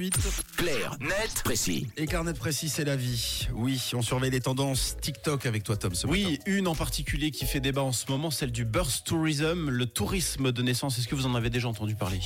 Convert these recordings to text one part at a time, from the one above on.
8. Précis. Et carnet précis, c'est la vie. Oui, on surveille les tendances TikTok avec toi, Tom. Ce matin. Oui, une en particulier qui fait débat en ce moment, celle du birth tourism, le tourisme de naissance. Est-ce que vous en avez déjà entendu parler?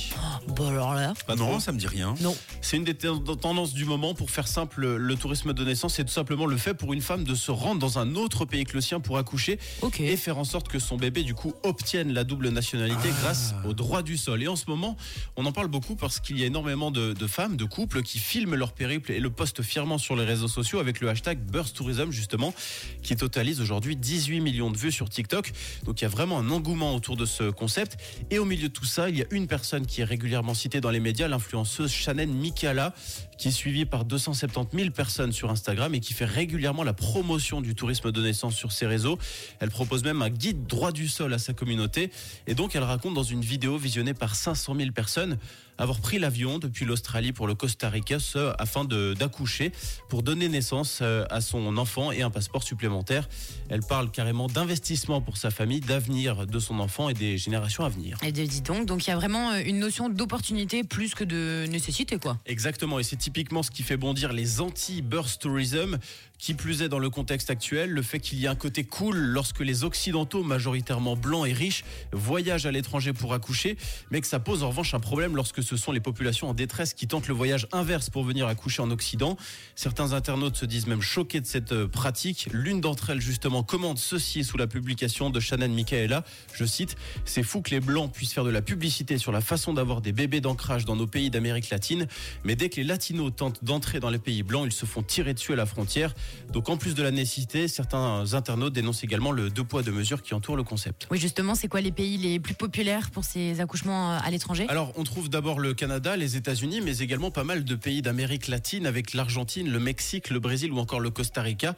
Bon alors là, Pas non, ça me dit rien. non. C'est une des ten- tendances du moment. Pour faire simple, le tourisme de naissance, c'est tout simplement le fait pour une femme de se rendre dans un autre pays que le sien pour accoucher et faire en sorte que son bébé, du coup, obtienne la double nationalité Ah. grâce au droit du sol. Et en ce moment, on en parle beaucoup parce qu'il y a énormément de, de femmes, de couples qui filment leur périple et le postent fièrement sur les réseaux sociaux avec le hashtag Birth Tourism, justement, qui totalise aujourd'hui 18 millions de vues sur TikTok. Donc il y a vraiment un engouement autour de ce concept. Et au milieu de tout ça, il y a une personne qui est régulièrement citée dans les médias, l'influenceuse Shannon Mikala, qui est suivie par 270 000 personnes sur Instagram et qui fait régulièrement la promotion du tourisme de naissance sur ses réseaux. Elle propose même un guide droit du sol à sa communauté. Et donc elle raconte dans une vidéo visionnée par 500 000 personnes avoir pris l'avion depuis l'Australie pour le Costa Rica afin de- d'accoucher pour donner naissance euh, à son enfant et un passeport supplémentaire. Elle parle carrément d'investissement pour sa famille, d'avenir de son enfant et des générations à venir. Et de- dis donc, donc il y a vraiment euh, une notion d'opportunité plus que de nécessité quoi. Exactement, et c'est typiquement ce qui fait bondir les anti-birth tourism, qui plus est dans le contexte actuel, le fait qu'il y a un côté cool lorsque les occidentaux, majoritairement blancs et riches, voyagent à l'étranger pour accoucher, mais que ça pose en revanche un problème lorsque ce sont les populations en détresse qui tentent le voyage inverse pour venir accoucher en Occident. Certains internautes se disent même choqués de cette euh, pratique. L'une d'entre elles, justement, commente ceci sous la publication de Shannon Michaela. Je cite, c'est fou que les blancs puissent faire de la publicité sur la façon d'avoir des bébés d'ancrage dans nos pays d'Amérique latine, mais dès que les latinos tentent d'entrer dans les pays blancs, ils se font tirer dessus à la frontière. Donc en plus de la nécessité, certains internautes dénoncent également le deux poids deux mesures qui entoure le concept. Oui justement, c'est quoi les pays les plus populaires pour ces accouchements euh, à l'étranger? Alors, on trouve d'abord le Canada, les États-Unis, mais également pas mal de pays d'Amérique latine avec l'Argentine, le Mexique, le Brésil ou encore le Costa Rica.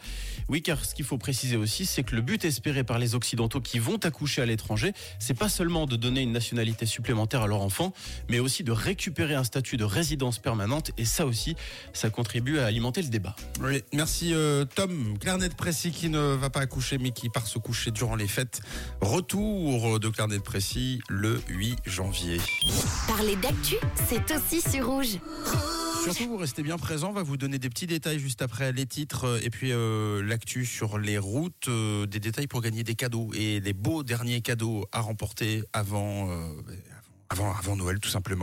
Oui, car ce qu'il faut préciser aussi, c'est que le but espéré par les Occidentaux qui vont accoucher à l'étranger, c'est pas seulement de donner une nationalité supplémentaire à leur enfant, mais aussi de récupérer un statut de résidence permanente. Et ça aussi, ça contribue à alimenter le débat. Oui, merci euh, Tom. Clarnet précis qui ne va pas accoucher mais qui part se coucher durant les fêtes. Retour de Clarnet précis le 8 janvier. Parler d'actu, c'est aussi sur rouge. Surtout, vous restez bien présents. On va vous donner des petits détails juste après les titres euh, et puis euh, l'actu sur les routes, euh, des détails pour gagner des cadeaux et des beaux derniers cadeaux à remporter avant, euh, avant, avant Noël tout simplement.